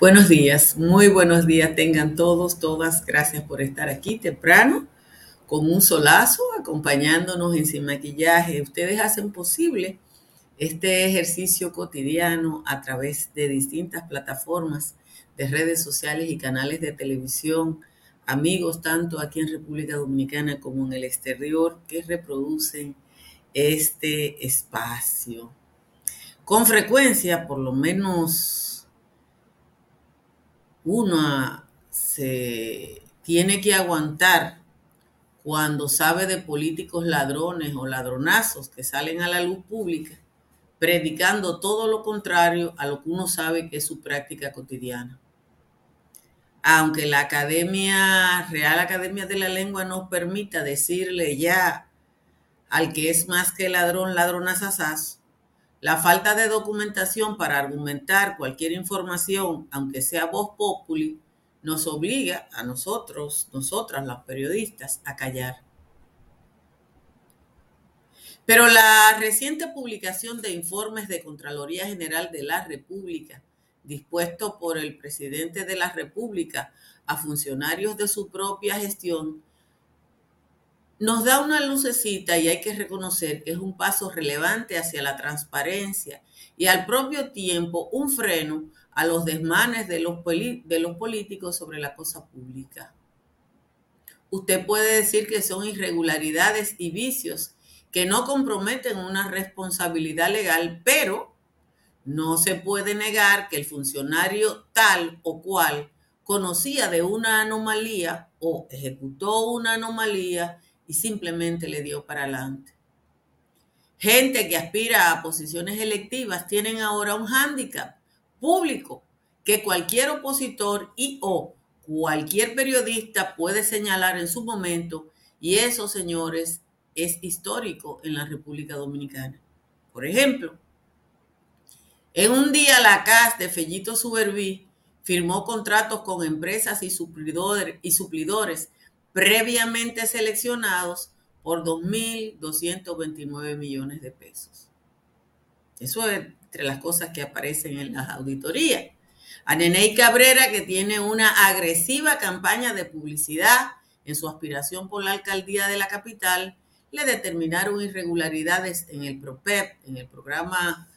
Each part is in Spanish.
Buenos días, muy buenos días tengan todos, todas. Gracias por estar aquí temprano con un solazo, acompañándonos en Sin Maquillaje. Ustedes hacen posible este ejercicio cotidiano a través de distintas plataformas de redes sociales y canales de televisión, amigos tanto aquí en República Dominicana como en el exterior que reproducen este espacio. Con frecuencia, por lo menos uno se tiene que aguantar cuando sabe de políticos ladrones o ladronazos que salen a la luz pública predicando todo lo contrario a lo que uno sabe que es su práctica cotidiana. Aunque la Academia, Real Academia de la Lengua nos permita decirle ya al que es más que ladrón, ladronazazaz, la falta de documentación para argumentar cualquier información, aunque sea voz populi, nos obliga a nosotros, nosotras, los periodistas, a callar. Pero la reciente publicación de informes de Contraloría General de la República, dispuesto por el presidente de la República a funcionarios de su propia gestión, nos da una lucecita y hay que reconocer que es un paso relevante hacia la transparencia y al propio tiempo un freno a los desmanes de los, de los políticos sobre la cosa pública. Usted puede decir que son irregularidades y vicios que no comprometen una responsabilidad legal, pero no se puede negar que el funcionario tal o cual conocía de una anomalía o ejecutó una anomalía y simplemente le dio para adelante. Gente que aspira a posiciones electivas tienen ahora un hándicap público que cualquier opositor y o cualquier periodista puede señalar en su momento y esos señores es histórico en la República Dominicana. Por ejemplo, en un día la CAS de Fellito Suberví firmó contratos con empresas y y suplidores previamente seleccionados por 2.229 millones de pesos. Eso es entre las cosas que aparecen en las auditorías. A Neney Cabrera, que tiene una agresiva campaña de publicidad en su aspiración por la alcaldía de la capital, le determinaron irregularidades en el PROPEP, en el programa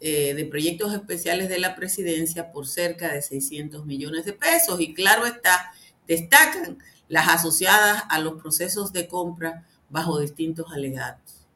eh, de proyectos especiales de la presidencia, por cerca de 600 millones de pesos. Y claro está, destacan las asociadas a los procesos de compra bajo distintos alegatos.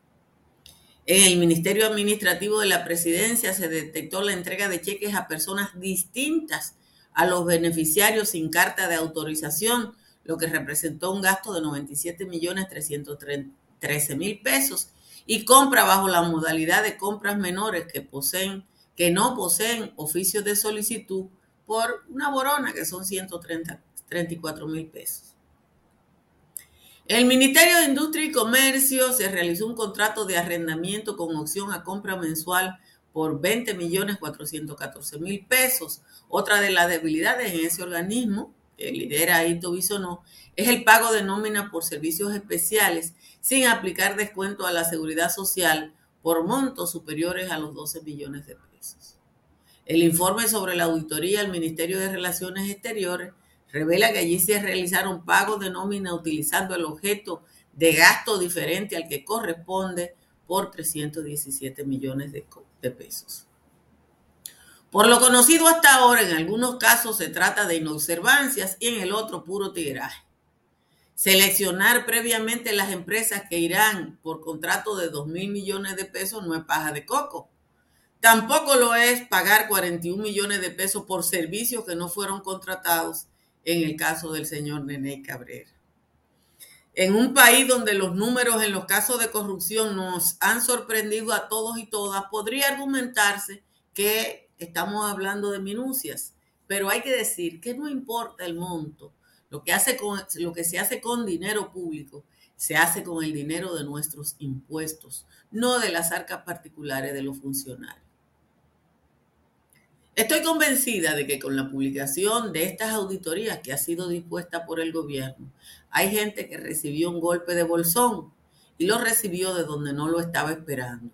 En el Ministerio Administrativo de la Presidencia se detectó la entrega de cheques a personas distintas a los beneficiarios sin carta de autorización, lo que representó un gasto de 97 millones 330 13 mil pesos y compra bajo la modalidad de compras menores que poseen, que no poseen oficios de solicitud por una borona que son 134 mil pesos. El Ministerio de Industria y Comercio se realizó un contrato de arrendamiento con opción a compra mensual por 20 millones 414 mil pesos. Otra de las debilidades en ese organismo que lidera Ito Bisonó es el pago de nómina por servicios especiales sin aplicar descuento a la seguridad social por montos superiores a los 12 millones de pesos. El informe sobre la auditoría del Ministerio de Relaciones Exteriores revela que allí se realizaron pagos de nómina utilizando el objeto de gasto diferente al que corresponde por 317 millones de, pesos. Por lo conocido hasta ahora, en algunos casos se trata de inobservancias y en el otro puro tigraje. Seleccionar previamente las empresas que irán por contrato de 2 mil millones de pesos no es paja de coco. Tampoco lo es pagar 41 millones de pesos por servicios que no fueron contratados en el caso del señor Nene Cabrera. En un país donde los números en los casos de corrupción nos han sorprendido a todos y todas, podría argumentarse que estamos hablando de minucias, pero hay que decir que no importa el monto, lo que, lo que se hace con dinero público se hace con el dinero de nuestros impuestos, no de las arcas particulares de los funcionarios. Estoy convencida de que con la publicación de estas auditorías que ha sido dispuesta por el gobierno, hay gente que recibió un golpe de bolsón y lo recibió de donde no lo estaba esperando.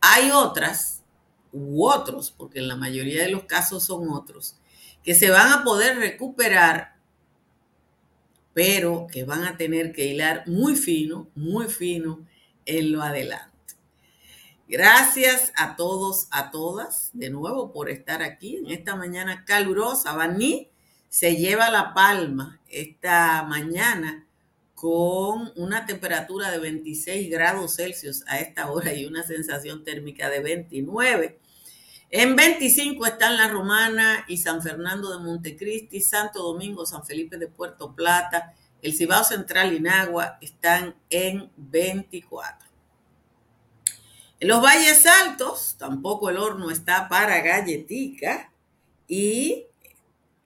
Hay otras u otros, porque en la mayoría de los casos son otros, que se van a poder recuperar, pero que van a tener que hilar muy fino, muy fino en lo adelante. Gracias a todos, a todas, de nuevo por estar aquí en esta mañana calurosa. Baní se lleva la palma esta mañana con una temperatura de 26 grados Celsius a esta hora y una sensación térmica de 29. En 25 están La Romana y San Fernando de Montecristi, Santo Domingo, San Felipe de Puerto Plata, el Cibao Central y Nagua están en 24. En los valles altos tampoco el horno está para galletica y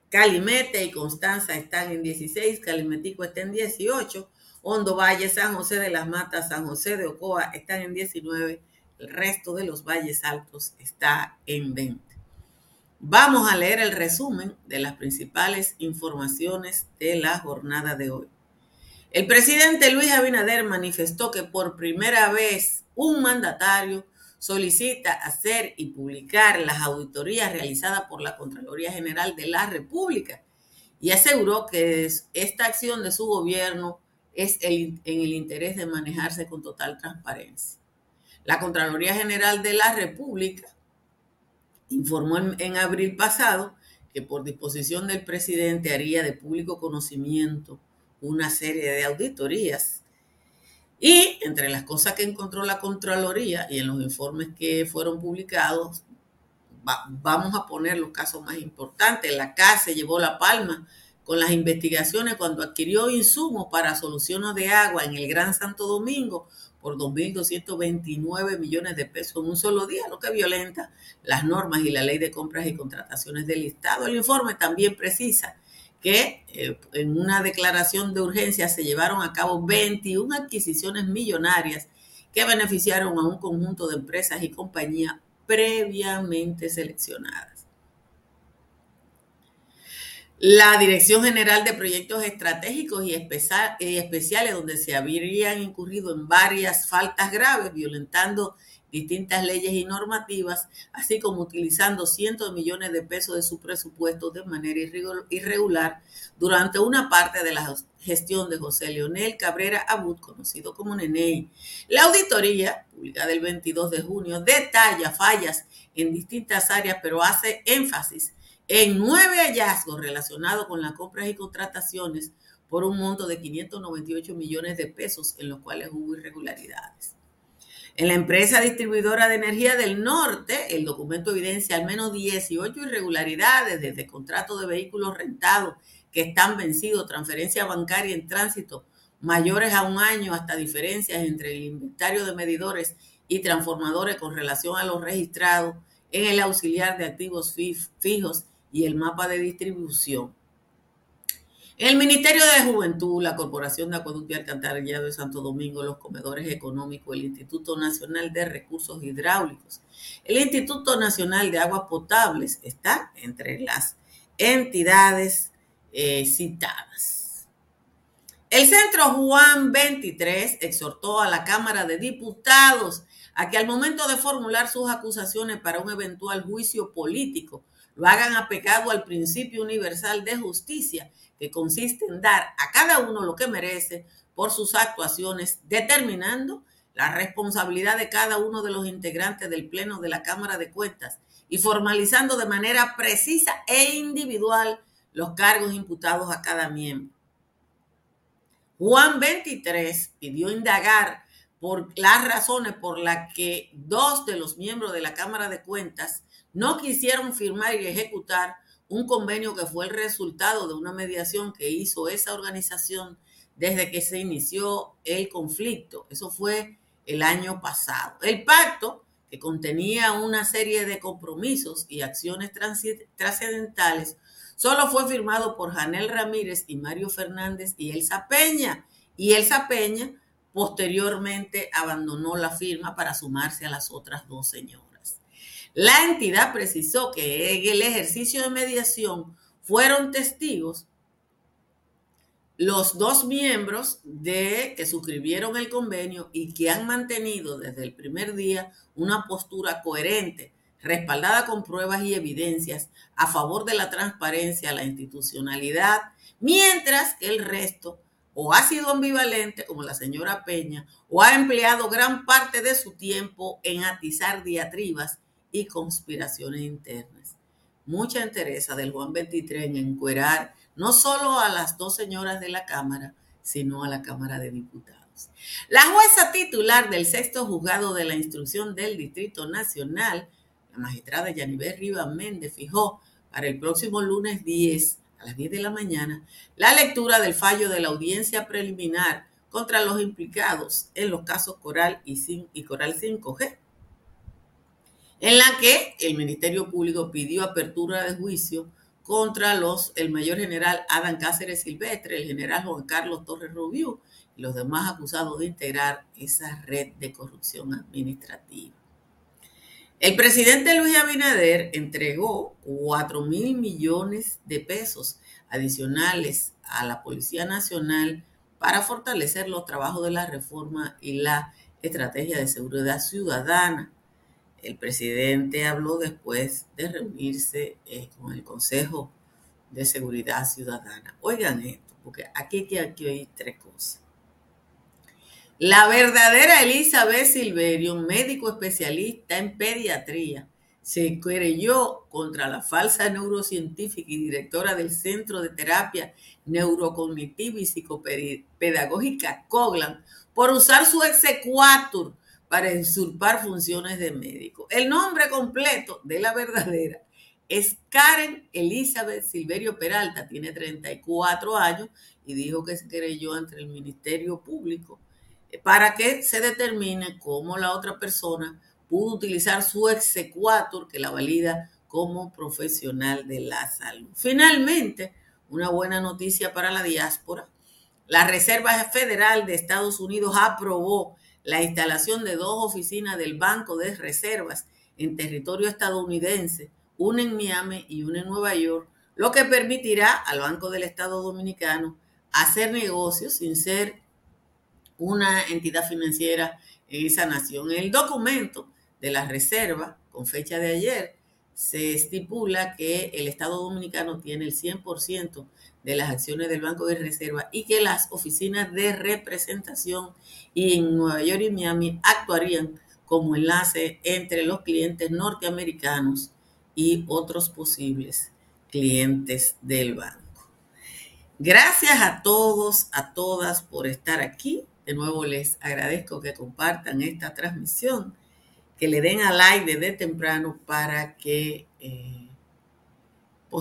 Calimete y Constanza están en 16, Calimetico está en 18, Hondo Valle, San José de las Matas, San José de Ocoa están en 19, el resto de los valles altos está en 20. Vamos a leer el resumen de las principales informaciones de la jornada de hoy. El presidente Luis Abinader manifestó que por primera vez un mandatario solicita hacer y publicar las auditorías realizadas por la Contraloría General de la República y aseguró que esta acción de su gobierno es en el interés de manejarse con total transparencia. La Contraloría General de la República informó en, abril pasado que por disposición del presidente haría de público conocimiento una serie de auditorías y entre las cosas que encontró la Contraloría y en los informes que fueron publicados, vamos a poner los casos más importantes. La CASE llevó la palma con las investigaciones cuando adquirió insumos para soluciones de agua en el Gran Santo Domingo por 2.229 millones de pesos en un solo día, lo que violenta las normas y la ley de compras y contrataciones del Estado. El informe también precisa eh, en una declaración de urgencia se llevaron a cabo 21 adquisiciones millonarias que beneficiaron a un conjunto de empresas y compañías previamente seleccionadas. La Dirección General de Proyectos Estratégicos y Especiales, donde se habrían incurrido en varias faltas graves, violentando distintas leyes y normativas, así como utilizando cientos de millones de pesos de su presupuesto de manera irregular durante una parte de la gestión de José Leonel Cabrera Abud, conocido como Nenei. La auditoría, publicada el 22 de junio, detalla fallas en distintas áreas, pero hace énfasis en nueve hallazgos relacionados con las compras y contrataciones por un monto de 598 millones de pesos en los cuales hubo irregularidades. En la empresa distribuidora de energía del norte, el documento evidencia al menos 18 irregularidades, desde contratos de vehículos rentados que están vencidos, transferencia bancaria en tránsito mayores a un año, hasta diferencias entre el inventario de medidores y transformadores con relación a los registrados en el auxiliar de activos fijos y el mapa de distribución. El Ministerio de Juventud, la Corporación de Acueducto y Alcantarillado de Santo Domingo, los comedores económicos, el Instituto Nacional de Recursos Hidráulicos, el Instituto Nacional de Aguas Potables está entre las entidades eh, citadas. El Centro Juan 23 exhortó a la Cámara de Diputados a que al momento de formular sus acusaciones para un eventual juicio político, lo hagan apegado al principio universal de justicia que consiste en dar a cada uno lo que merece por sus actuaciones, determinando la responsabilidad de cada uno de los integrantes del Pleno de la Cámara de Cuentas y formalizando de manera precisa e individual los cargos imputados a cada miembro. Juan 23 pidió indagar por las razones por las que dos de los miembros de la Cámara de Cuentas no quisieron firmar y ejecutar un convenio que fue el resultado de una mediación que hizo esa organización desde que se inició el conflicto. Eso fue el año pasado. El pacto, que contenía una serie de compromisos y acciones trascendentales, solo fue firmado por Janel Ramírez y Mario Fernández y Elsa Peña. Y Elsa Peña posteriormente abandonó la firma para sumarse a las otras dos señoras. La entidad precisó que en el ejercicio de mediación fueron testigos los dos miembros de que suscribieron el convenio y que han mantenido desde el primer día una postura coherente respaldada con pruebas y evidencias a favor de la transparencia, la institucionalidad, mientras que el resto o ha sido ambivalente, como la señora Peña, o ha empleado gran parte de su tiempo en atizar diatribas y conspiraciones internas. Mucha interés del Juan 23 en encuerar no solo a las dos señoras de la Cámara, sino a la Cámara de Diputados. La jueza titular del sexto juzgado de la instrucción del Distrito Nacional, la magistrada Yanibel Rivas Méndez, fijó para el próximo lunes 10 a las 10 de la mañana la lectura del fallo de la audiencia preliminar contra los implicados en los casos Coral y Coral 5G, en la que el Ministerio Público pidió apertura de juicio contra los, el mayor general Adán Cáceres Silvestre, el general Juan Carlos Torres Rubio y los demás acusados de integrar esa red de corrupción administrativa. El presidente Luis Abinader entregó 4 mil millones de pesos adicionales a la Policía Nacional para fortalecer los trabajos de la reforma y la estrategia de seguridad ciudadana. El presidente habló después de reunirse eh, con el Consejo de Seguridad Ciudadana. Oigan esto, porque aquí hay tres cosas. La verdadera Elizabeth Silverio, médico especialista en pediatría, se querelló contra la falsa neurocientífica y directora del Centro de Terapia Neurocognitiva y Psicopedagógica Coglan por usar su exequatur para usurpar funciones de médico. El nombre completo de la verdadera es Karen Elizabeth Silverio Peralta, tiene 34 años y dijo que se querelló ante el Ministerio Público para que se determine cómo la otra persona pudo utilizar su exequatur que la valida como profesional de la salud. Finalmente, una buena noticia para la diáspora. La Reserva Federal de Estados Unidos aprobó la instalación de dos oficinas del Banco de Reservas en territorio estadounidense, una en Miami y una en Nueva York, lo que permitirá al Banco del Estado Dominicano hacer negocios sin ser una entidad financiera en esa nación. En el documento de la Reserva, con fecha de ayer, se estipula que el Estado Dominicano tiene el 100% de las acciones del Banco de Reserva y que las oficinas de representación en Nueva York y Miami actuarían como enlace entre los clientes norteamericanos y otros posibles clientes del banco. Gracias a todos, a todas por estar aquí. De nuevo les agradezco que compartan esta transmisión, que le den al like desde temprano para que eh,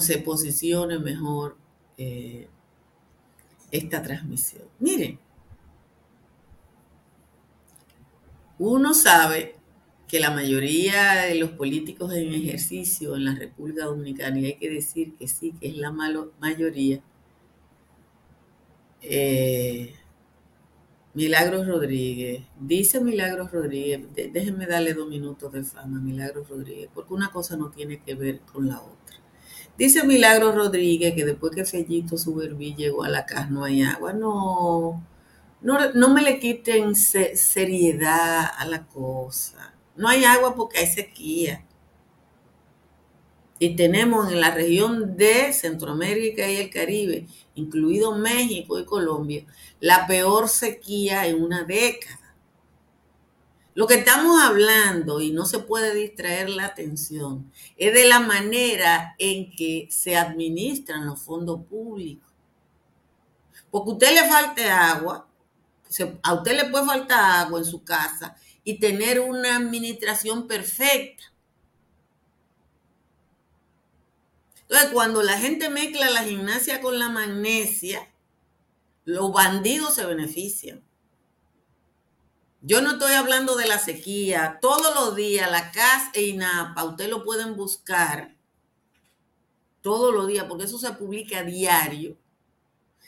se posicione mejor eh, esta transmisión. Miren, uno sabe que la mayoría de los políticos en ejercicio en la República Dominicana, y hay que decir que sí, que es la mayoría, eh, Milagros Rodríguez. Dice Milagros Rodríguez, déjenme darle dos minutos de fama a Milagros Rodríguez, porque una cosa no tiene que ver con la otra. Dice Milagros Rodríguez que después que Fellito Suberví llegó a la casa no hay agua. No, no, no me le quiten seriedad a la cosa. No hay agua porque hay sequía. Y tenemos en la región de Centroamérica y el Caribe, incluido México y Colombia, la peor sequía en una década. Lo que estamos hablando, y no se puede distraer la atención, es de la manera en que se administran los fondos públicos. Porque a usted le falte agua, a usted le puede faltar agua en su casa y tener una administración perfecta. Entonces, cuando la gente mezcla la gimnasia con la magnesia, los bandidos se benefician. Yo no estoy hablando de la sequía. Todos los días, la CAS e INAPA, ustedes lo pueden buscar todos los días, porque eso se publica diario.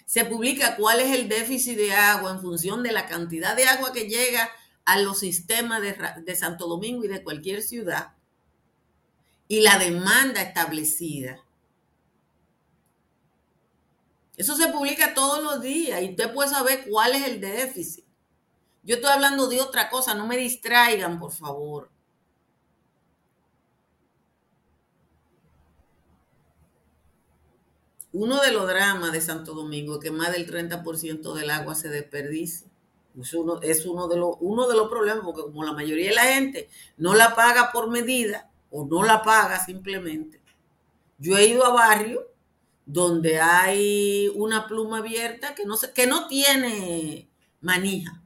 Se publica cuál es el déficit de agua en función de la cantidad de agua que llega a los sistemas de, de Santo Domingo y de cualquier ciudad y la demanda establecida. Eso se publica todos los días y usted puede saber cuál es el déficit. Yo estoy hablando de otra cosa, no me distraigan, por favor. Uno de los dramas de Santo Domingo es que más del 30% del agua se desperdicia. Es uno, de los, problemas, porque como la mayoría de la gente no la paga por medida o no la paga simplemente. Yo he ido a barrios donde hay una pluma abierta que no tiene manija.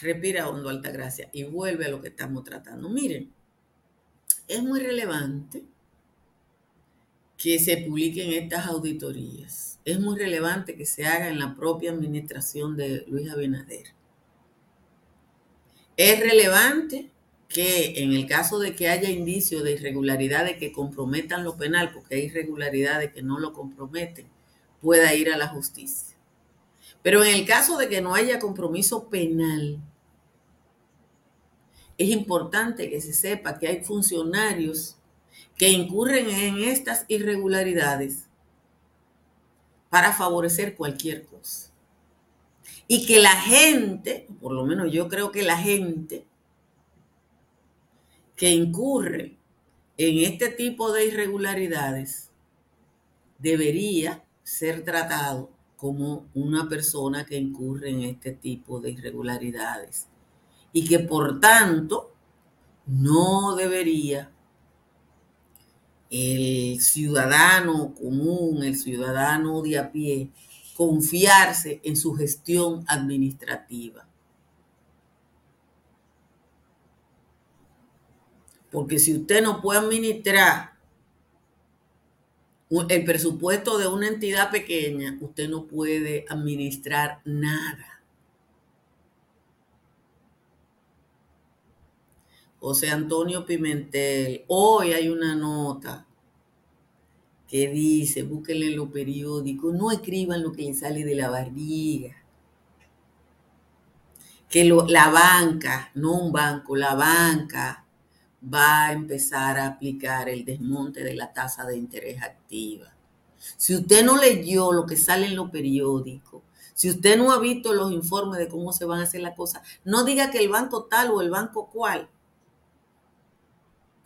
Respira hondo, Altagracia, y vuelve a lo que estamos tratando. Miren, es muy relevante que se publiquen estas auditorías. Es muy relevante que se haga en la propia administración de Luis Abinader. Es relevante que en el caso de que haya indicios de irregularidades que comprometan lo penal, porque hay irregularidades que no lo comprometen, pueda ir a la justicia. Pero en el caso de que no haya compromiso penal, es importante que se sepa que hay funcionarios que incurren en estas irregularidades para favorecer cualquier cosa. Y que la gente, por lo menos yo creo que la gente que incurre en este tipo de irregularidades debería ser tratado como una persona que incurre en este tipo de irregularidades y que por tanto no debería el ciudadano común, el ciudadano de a pie, confiarse en su gestión administrativa. Porque si usted no puede administrar el presupuesto de una entidad pequeña, usted no puede administrar nada. José Antonio Pimentel, hoy hay una nota que dice, búsquenle en los periódicos, no escriban lo que les sale de la barriga. Que la banca, no un banco, la banca va a empezar a aplicar el desmonte de la tasa de interés activa. Si usted no leyó lo que sale en los periódicos, si usted no ha visto los informes de cómo se van a hacer las cosas, no diga que el banco tal o el banco cual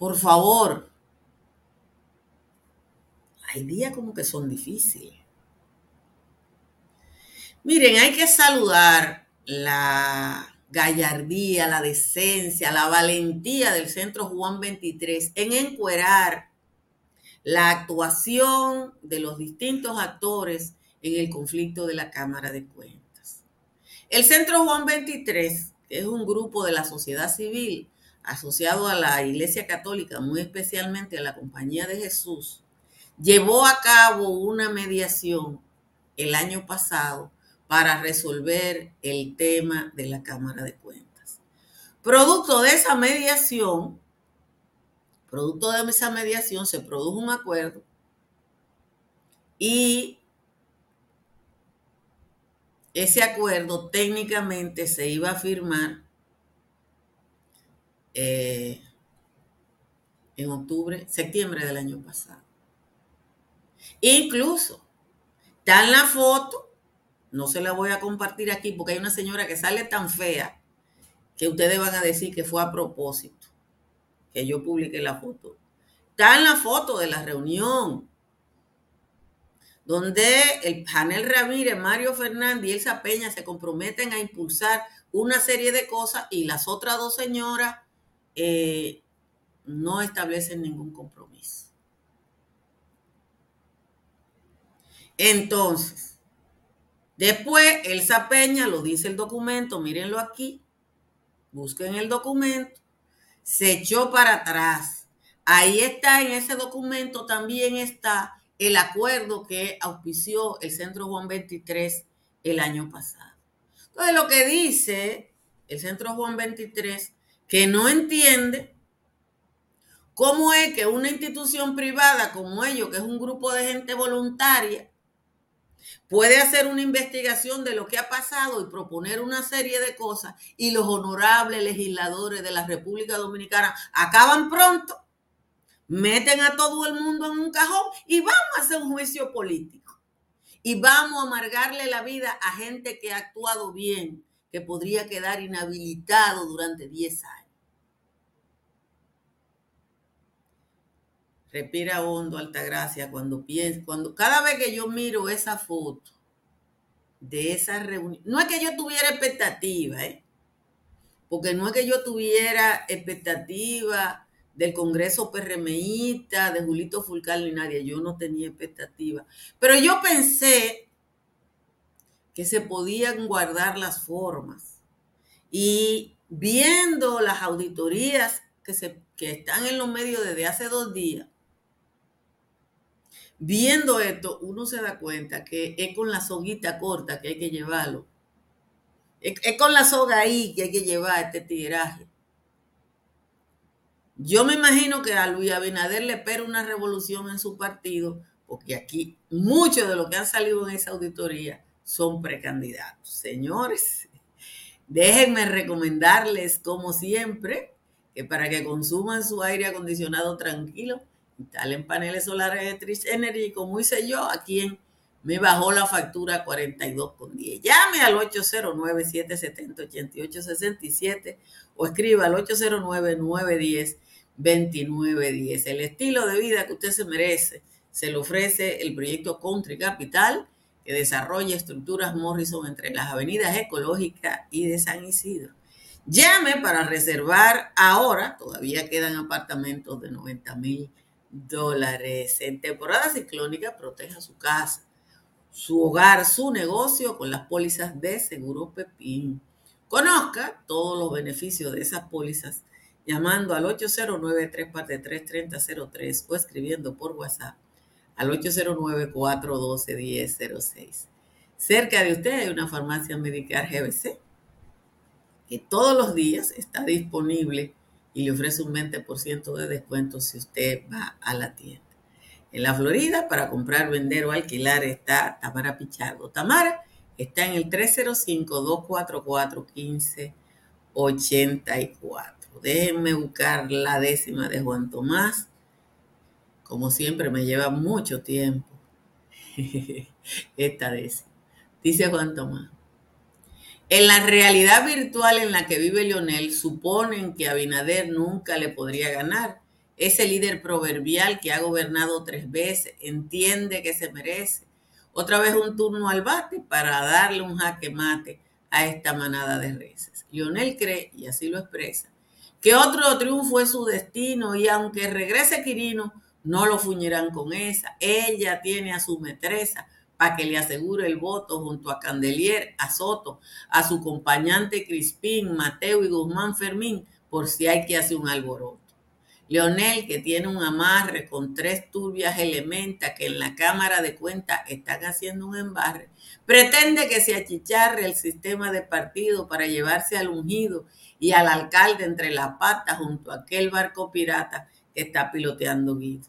por favor. Hay días como que son difíciles. Miren, hay que saludar la gallardía, la decencia, la valentía del Centro Juan 23 en encuerar la actuación de los distintos actores en el conflicto de la Cámara de Cuentas. El Centro Juan 23, que es un grupo de la sociedad civil asociado a la Iglesia Católica, muy especialmente a la Compañía de Jesús, llevó a cabo una mediación el año pasado para resolver el tema de la Cámara de Cuentas. Producto de esa mediación, producto de esa mediación se produjo un acuerdo y ese acuerdo técnicamente se iba a firmar eh, en octubre, septiembre del año pasado. Incluso está en la foto, no se la voy a compartir aquí porque hay una señora que sale tan fea que ustedes van a decir que fue a propósito, que yo publiqué la foto. Está en la foto de la reunión donde el Janel Ramírez, Mario Fernández y Elsa Peña se comprometen a impulsar una serie de cosas y las otras dos señoras eh, no establecen ningún compromiso. Entonces, después Elsa Peña, lo dice el documento, mírenlo aquí, busquen el documento, se echó para atrás. Ahí está, en ese documento también está el acuerdo que auspició el Centro Juan 23 el año pasado. Entonces, lo que dice el Centro Juan 23 que no entiende cómo es que una institución privada como ellos, que es un grupo de gente voluntaria, puede hacer una investigación de lo que ha pasado y proponer una serie de cosas y los honorables legisladores de la República Dominicana acaban pronto, meten a todo el mundo en un cajón y vamos a hacer un juicio político. Y vamos a amargarle la vida a gente que ha actuado bien, que podría quedar inhabilitado durante 10 años. Respira hondo, Altagracia, cuando pienso, cuando cada vez que yo miro esa foto de esa reunión, no es que yo tuviera expectativa, ¿eh? porque no es que yo tuviera expectativa del Congreso PRMista, de Julito Fulcal ni nadie, yo no tenía expectativa. Pero yo pensé que se podían guardar las formas. Y viendo las auditorías que, se, que están en los medios desde hace dos días, viendo esto, uno se da cuenta que es con la soguita corta que hay que llevarlo. Es, con la soga ahí que hay que llevar este tiraje. Yo me imagino que a Luis Abinader le espera una revolución en su partido, porque aquí muchos de los que han salido en esa auditoría son precandidatos. Señores, déjenme recomendarles, como siempre, que para que consuman su aire acondicionado tranquilo, instalen paneles solares Electric Energy, como hice yo, a quien me bajó la factura 42 con 10. Llame al 809-770-8867 o escriba al 809-910-2910. El estilo de vida que usted se merece se le ofrece el proyecto Country Capital que desarrolla estructuras Morrison entre las avenidas ecológicas y de San Isidro. Llame para reservar ahora, todavía quedan apartamentos de 90 mil dólares. En temporada ciclónica, proteja su casa, su hogar, su negocio con las pólizas de Seguro Pepín. Conozca todos los beneficios de esas pólizas llamando al 809-343-3003 o escribiendo por WhatsApp al 809-412-1006. Cerca de usted hay una farmacia Medicar GBC que todos los días está disponible y le ofrece un 20% de descuento si usted va a la tienda. En la Florida, para comprar, vender o alquilar está Tamara Pichardo. Tamara está en el 305-244-1584. Déjenme buscar la décima de Juan Tomás como siempre, me lleva mucho tiempo esta décima. Dice Juan Tomás. En la realidad virtual en la que vive Leonel, suponen que Abinader nunca le podría ganar. Ese líder proverbial que ha gobernado tres veces, entiende que se merece. Otra vez un turno al bate para darle un jaque mate a esta manada de reces. Lionel cree, y así lo expresa, que otro triunfo es su destino y aunque regrese Quirino, no lo fuñirán con esa. Ella tiene a su metresa para que le asegure el voto junto a Candelier, a Soto, a su acompañante Crispín, Mateo y Guzmán Fermín, por si hay que hacer un alboroto. Leonel, que tiene un amarre con tres turbias elementas que en la Cámara de Cuentas están haciendo un embarre, pretende que se achicharre el sistema de partido para llevarse al ungido y al alcalde entre la pata junto a aquel barco pirata que está piloteando Guido.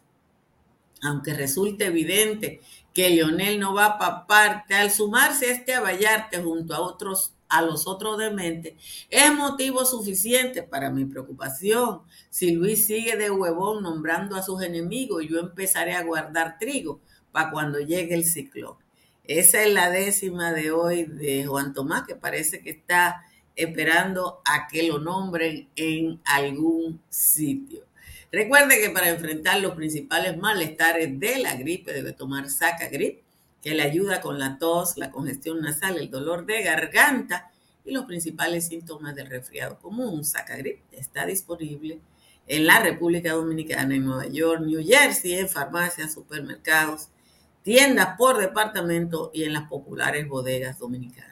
Aunque resulte evidente que Lionel no va para parte, al sumarse este a Vallarte junto a otros a los otros dementes, es motivo suficiente para mi preocupación. Si Luis sigue de huevón nombrando a sus enemigos, yo empezaré a guardar trigo para cuando llegue el ciclón. Esa es la décima de hoy de Juan Tomás, que parece que está esperando a que lo nombren en algún sitio. Recuerde que para enfrentar los principales malestares de la gripe debe tomar Saca Grip, que le ayuda con la tos, la congestión nasal, el dolor de garganta y los principales síntomas del resfriado común. Saca Grip está disponible en la República Dominicana, en Nueva York, New Jersey, en farmacias, supermercados, tiendas por departamento y en las populares bodegas dominicanas.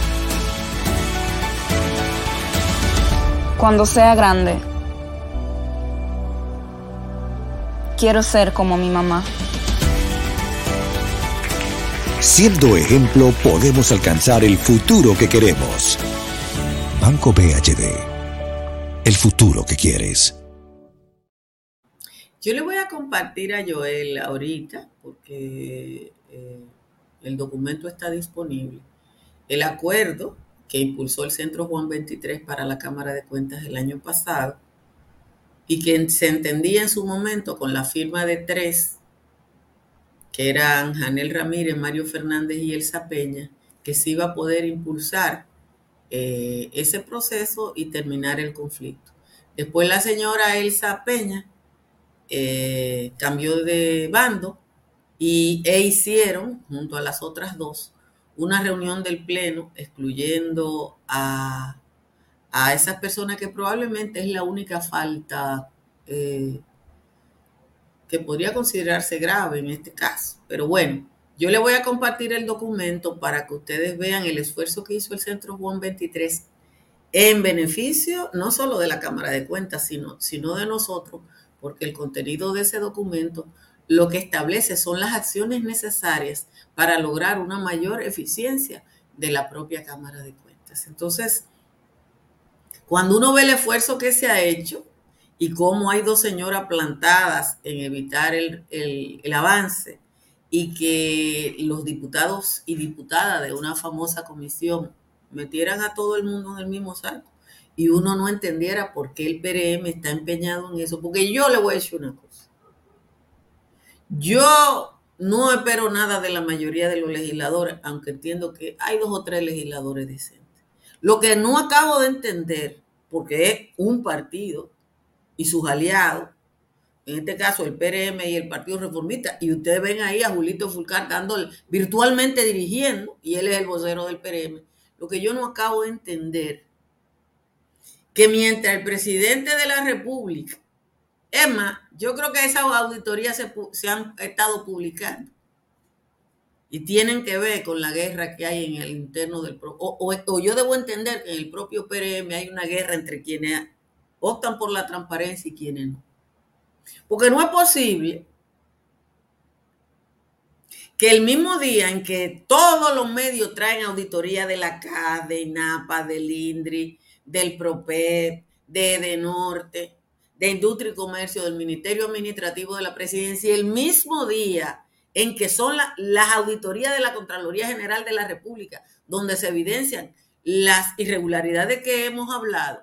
Cuando sea grande, quiero ser como mi mamá. Siendo ejemplo, podemos alcanzar el futuro que queremos. Banco BHD. El futuro que quieres. Yo le voy a compartir a Joel ahorita, porque eh, el documento está disponible. El acuerdo que impulsó el Centro Juan 23 para la Cámara de Cuentas el año pasado y que se entendía en su momento con la firma de tres que eran Janel Ramírez, Mario Fernández y Elsa Peña, que se iba a poder impulsar eh, ese proceso y terminar el conflicto. Después la señora Elsa Peña eh, cambió de bando y, e hicieron, junto a las otras dos, una reunión del Pleno excluyendo a, a esas personas que probablemente es la única falta eh, que podría considerarse grave en este caso. Pero bueno, yo le voy a compartir el documento para que ustedes vean el esfuerzo que hizo el Centro Juan 23 en beneficio no solo de la Cámara de Cuentas, sino, sino de nosotros, porque el contenido de ese documento lo que establece son las acciones necesarias para lograr una mayor eficiencia de la propia Cámara de Cuentas. Entonces, cuando uno ve el esfuerzo que se ha hecho, y cómo hay dos señoras plantadas en evitar el, avance y que los diputados y diputadas de una famosa comisión metieran a todo el mundo en el mismo saco y uno no entendiera por qué el PRM está empeñado en eso. Porque yo le voy a decir una cosa. Yo no espero nada de la mayoría de los legisladores, aunque entiendo que hay dos o tres legisladores decentes. Lo que no acabo de entender, porque es un partido, y sus aliados, en este caso el PRM y el Partido Reformista, y ustedes ven ahí a Julito Fulcar dándole, virtualmente dirigiendo, y él es el vocero del PRM. Lo que yo no acabo de entender, que mientras el presidente de la República, Emma, yo creo que esas auditorías se, han estado publicando y tienen que ver con la guerra que hay en el interno del... O, o yo debo entender que en el propio PRM hay una guerra entre quienes optan por la transparencia y quienes no. Porque no es posible que el mismo día en que todos los medios traen auditoría de la CAD, de INAPA, del INDRI, del PROPEP, de de Norte, de Industria y Comercio, del Ministerio Administrativo de la Presidencia, el mismo día en que son las auditorías de la Contraloría General de la República, donde se evidencian las irregularidades que hemos hablado,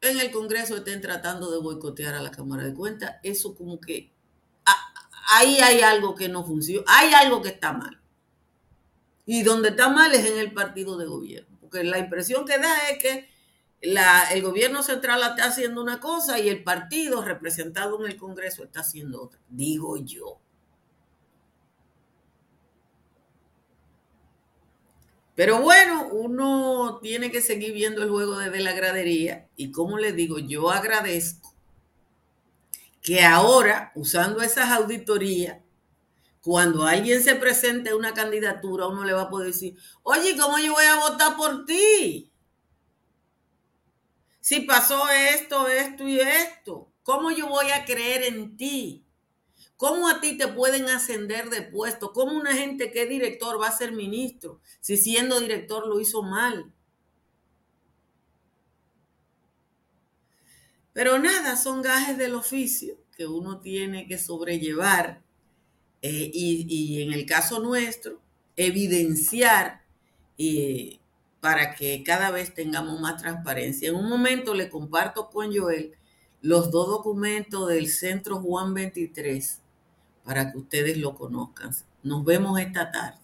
en el Congreso estén tratando de boicotear a la Cámara de Cuentas, eso como que ah, ahí hay algo que no funciona, hay algo que está mal. Y donde está mal es en el partido de gobierno, porque la impresión que da es que el gobierno central está haciendo una cosa y el partido representado en el Congreso está haciendo otra, digo yo. Pero bueno, uno tiene que seguir viendo el juego desde la gradería y como les digo, yo agradezco que ahora, usando esas auditorías, cuando alguien se presente una candidatura, uno le va a poder decir, oye, ¿cómo yo voy a votar por ti? Si pasó esto, esto y esto, ¿cómo yo voy a creer en ti? ¿Cómo a ti te pueden ascender de puesto? ¿Cómo una gente que es director va a ser ministro si siendo director lo hizo mal? Pero nada, son gajes del oficio que uno tiene que sobrellevar eh, y, en el caso nuestro, evidenciar eh, para que cada vez tengamos más transparencia. En un momento le comparto con Joel los dos documentos del Centro Juan 23 para que ustedes lo conozcan. Nos vemos esta tarde.